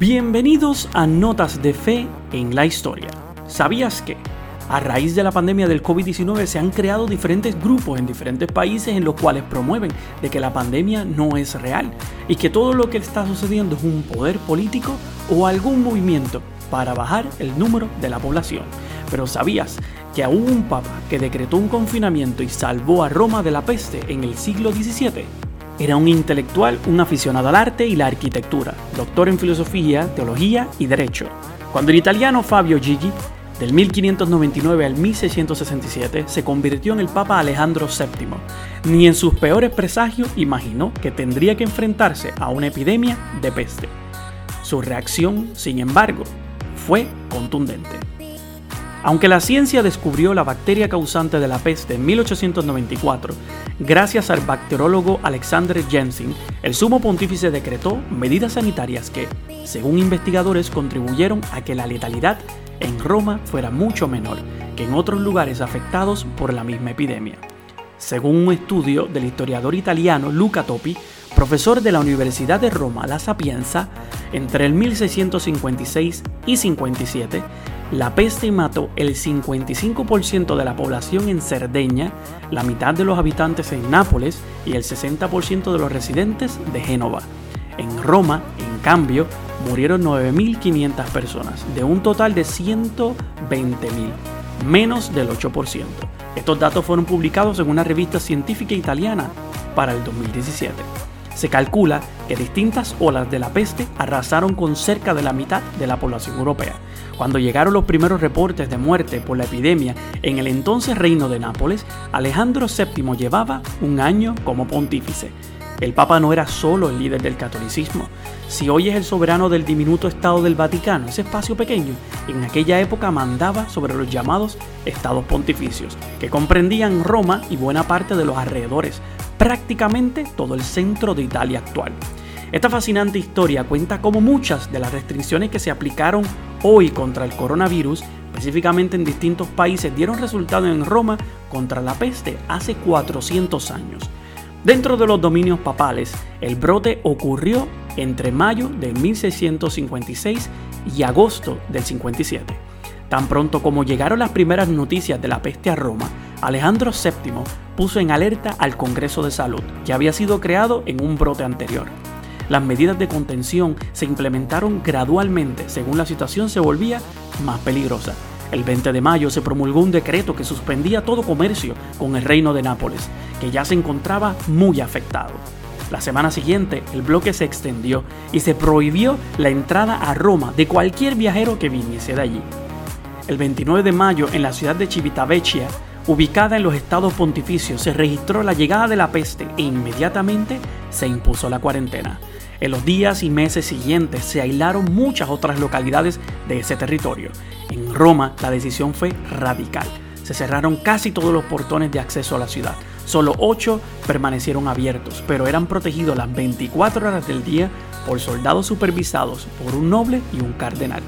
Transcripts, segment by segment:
Bienvenidos a Notas de Fe en la Historia. ¿Sabías que? A raíz de la pandemia del COVID-19 se han creado diferentes grupos en diferentes países en los cuales promueven de que la pandemia no es real y que todo lo que está sucediendo es un poder político o algún movimiento para bajar el número de la población. Pero ¿sabías que hubo un papa que decretó un confinamiento y salvó a Roma de la peste en el siglo XVII? Era un intelectual, un aficionado al arte y la arquitectura, doctor en filosofía, teología y derecho. Cuando el italiano Fabio Gigi, del 1599 al 1667, se convirtió en el Papa Alejandro VII, ni en sus peores presagios imaginó que tendría que enfrentarse a una epidemia de peste. Su reacción, sin embargo, fue contundente. Aunque la ciencia descubrió la bacteria causante de la peste en 1894, gracias al bacteriólogo Alexander Jensen, el sumo pontífice decretó medidas sanitarias que, según investigadores, contribuyeron a que la letalidad en Roma fuera mucho menor que en otros lugares afectados por la misma epidemia. Según un estudio del historiador italiano Luca Topi, profesor de la Universidad de Roma La Sapienza, entre el 1656 y 57, la peste mató el 55% de la población en Cerdeña, la mitad de los habitantes en Nápoles y el 60% de los residentes de Génova. En Roma, en cambio, murieron 9.500 personas, de un total de 120.000, menos del 8%. Estos datos fueron publicados en una revista científica italiana para el 2017. Se calcula que distintas olas de la peste arrasaron con cerca de la mitad de la población europea. Cuando llegaron los primeros reportes de muerte por la epidemia en el entonces reino de Nápoles, Alejandro VII llevaba un año como pontífice. El Papa no era solo el líder del catolicismo. Si hoy es el soberano del diminuto Estado del Vaticano, ese espacio pequeño, en aquella época mandaba sobre los llamados estados pontificios, que comprendían Roma y buena parte de los alrededores, prácticamente todo el centro de Italia actual. Esta fascinante historia cuenta cómo muchas de las restricciones que se aplicaron hoy contra el coronavirus, específicamente en distintos países, dieron resultado en Roma contra la peste hace 400 años. Dentro de los dominios papales, el brote ocurrió entre mayo de 1656 y agosto del 57. Tan pronto como llegaron las primeras noticias de la peste a Roma, Alejandro VII puso en alerta al Congreso de Salud, que había sido creado en un brote anterior. Las medidas de contención se implementaron gradualmente según la situación se volvía más peligrosa. El 20 de mayo se promulgó un decreto que suspendía todo comercio con el reino de Nápoles, que ya se encontraba muy afectado. La semana siguiente, el bloque se extendió y se prohibió la entrada a Roma de cualquier viajero que viniese de allí. El 29 de mayo, en la ciudad de Civitavecchia, ubicada en los estados pontificios, se registró la llegada de la peste e inmediatamente se impuso la cuarentena. En los días y meses siguientes se aislaron muchas otras localidades de ese territorio. En Roma la decisión fue radical. Se cerraron casi todos los portones de acceso a la ciudad. Solo ocho permanecieron abiertos, pero eran protegidos las 24 horas del día por soldados supervisados por un noble y un cardenal.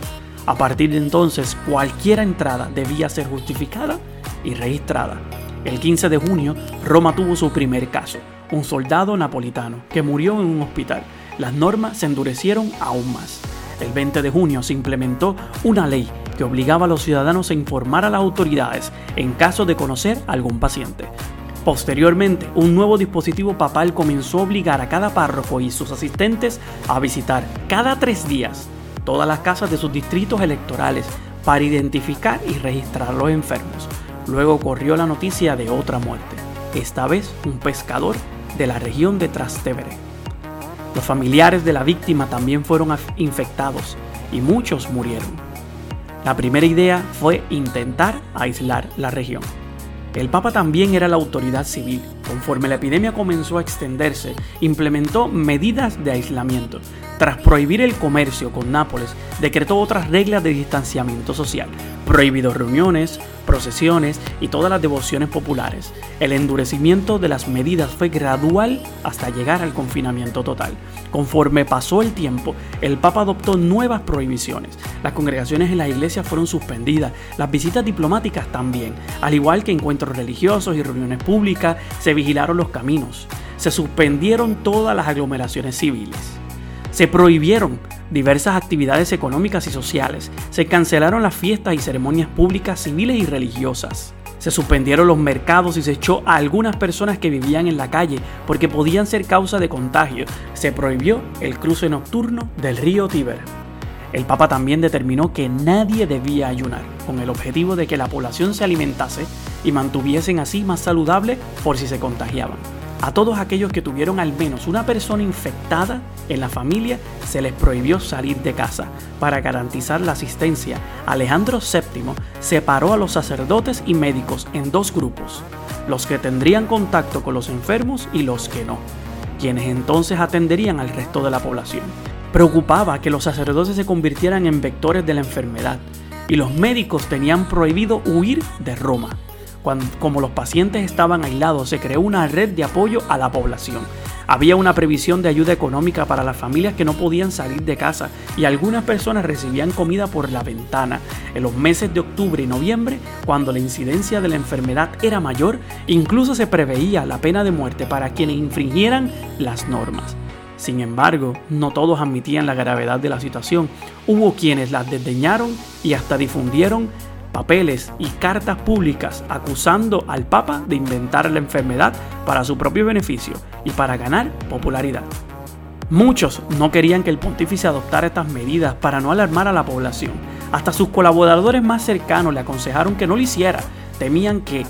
A partir de entonces, cualquier entrada debía ser justificada y registrada. El 15 de junio, Roma tuvo su primer caso, un soldado napolitano que murió en un hospital. Las normas se endurecieron aún más. El 20 de junio se implementó una ley que obligaba a los ciudadanos a informar a las autoridades en caso de conocer algún paciente. Posteriormente, un nuevo dispositivo papal comenzó a obligar a cada párroco y sus asistentes a visitar cada tres días todas las casas de sus distritos electorales para identificar y registrar a los enfermos. Luego corrió la noticia de otra muerte, esta vez un pescador de la región de Trastevere. Los familiares de la víctima también fueron infectados y muchos murieron. La primera idea fue intentar aislar la región. El Papa también era la autoridad civil. Conforme la epidemia comenzó a extenderse, implementó medidas de aislamiento. Tras prohibir el comercio con Nápoles, decretó otras reglas de distanciamiento social, prohibido reuniones, procesiones y todas las devociones populares. El endurecimiento de las medidas fue gradual hasta llegar al confinamiento total. Conforme pasó el tiempo, el Papa adoptó nuevas prohibiciones. Las congregaciones en las iglesias fueron suspendidas, las visitas diplomáticas también, al igual que encuentros religiosos y reuniones públicas, vigilaron los caminos. Se suspendieron todas las aglomeraciones civiles. Se prohibieron diversas actividades económicas y sociales, se cancelaron las fiestas y ceremonias públicas civiles y religiosas. Se suspendieron los mercados y se echó a algunas personas que vivían en la calle porque podían ser causa de contagio. Se prohibió el cruce nocturno del río Tíber. El Papa también determinó que nadie debía ayunar, con el objetivo de que la población se alimentase y mantuviesen así más saludable por si se contagiaban. A todos aquellos que tuvieron al menos una persona infectada en la familia se les prohibió salir de casa. Para garantizar la asistencia, Alejandro VII separó a los sacerdotes y médicos en dos grupos, los que tendrían contacto con los enfermos y los que no, quienes entonces atenderían al resto de la población. Preocupaba que los sacerdotes se convirtieran en vectores de la enfermedad y los médicos tenían prohibido huir de Roma como los pacientes estaban aislados, se creó una red de apoyo a la población. Había una previsión de ayuda económica para las familias que no podían salir de casa y algunas personas recibían comida por la ventana. En los meses de octubre y noviembre, cuando la incidencia de la enfermedad era mayor, incluso se preveía la pena de muerte para quienes infringieran las normas. Sin embargo, no todos admitían la gravedad de la situación. Hubo quienes las desdeñaron y hasta difundieron papeles y cartas públicas acusando al Papa de inventar la enfermedad para su propio beneficio y para ganar popularidad. Muchos no querían que el pontífice adoptara estas medidas para no alarmar a la población. Hasta sus colaboradores más cercanos le aconsejaron que no lo hiciera. Temían que,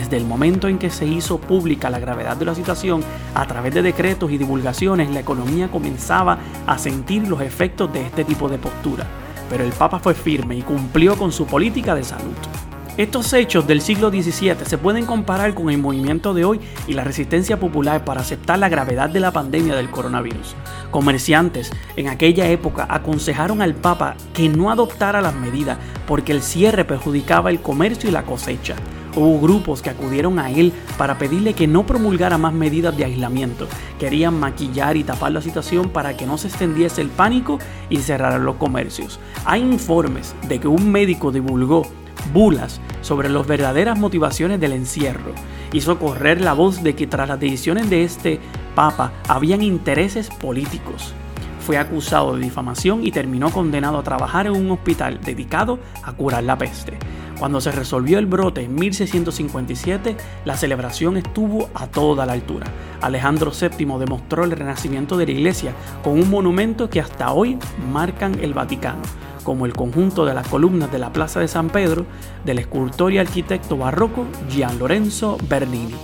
desde el momento en que se hizo pública la gravedad de la situación, a través de decretos y divulgaciones, la economía comenzaba a sentir los efectos de este tipo de postura pero el Papa fue firme y cumplió con su política de salud. Estos hechos del siglo XVII se pueden comparar con el movimiento de hoy y la resistencia popular para aceptar la gravedad de la pandemia del coronavirus. Comerciantes en aquella época aconsejaron al Papa que no adoptara las medidas porque el cierre perjudicaba el comercio y la cosecha. Hubo grupos que acudieron a él para pedirle que no promulgara más medidas de aislamiento. Querían maquillar y tapar la situación para que no se extendiese el pánico y cerraran los comercios. Hay informes de que un médico divulgó bulas sobre las verdaderas motivaciones del encierro. Hizo correr la voz de que tras las decisiones de este papa habían intereses políticos. Fue acusado de difamación y terminó condenado a trabajar en un hospital dedicado a curar la peste. Cuando se resolvió el brote en 1657, la celebración estuvo a toda la altura. Alejandro VII demostró el renacimiento de la iglesia con un monumento que hasta hoy marcan el Vaticano, como el conjunto de las columnas de la Plaza de San Pedro del escultor y arquitecto barroco Gian Lorenzo Bernini.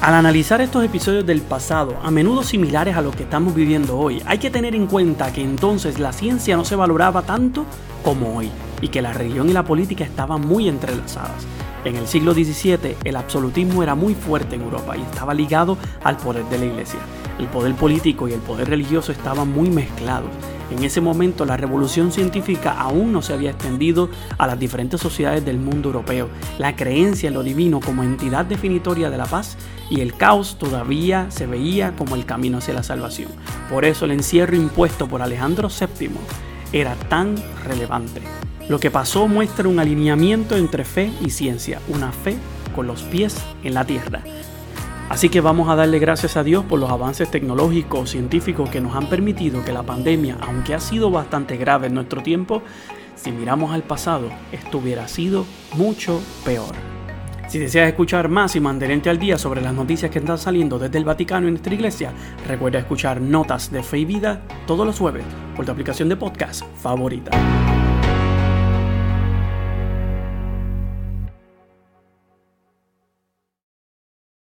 Al analizar estos episodios del pasado, a menudo similares a lo que estamos viviendo hoy, hay que tener en cuenta que entonces la ciencia no se valoraba tanto como hoy y que la religión y la política estaban muy entrelazadas. En el siglo XVII el absolutismo era muy fuerte en Europa y estaba ligado al poder de la iglesia. El poder político y el poder religioso estaban muy mezclados. En ese momento la revolución científica aún no se había extendido a las diferentes sociedades del mundo europeo. La creencia en lo divino como entidad definitoria de la paz y el caos todavía se veía como el camino hacia la salvación. Por eso el encierro impuesto por Alejandro VII era tan relevante. Lo que pasó muestra un alineamiento entre fe y ciencia, una fe con los pies en la tierra. Así que vamos a darle gracias a Dios por los avances tecnológicos, científicos que nos han permitido que la pandemia, aunque ha sido bastante grave en nuestro tiempo, si miramos al pasado, esto hubiera sido mucho peor. Si deseas escuchar más y mantenerte al día sobre las noticias que están saliendo desde el Vaticano y nuestra iglesia, recuerda escuchar Notas de Fe y Vida todos los jueves por tu aplicación de podcast favorita.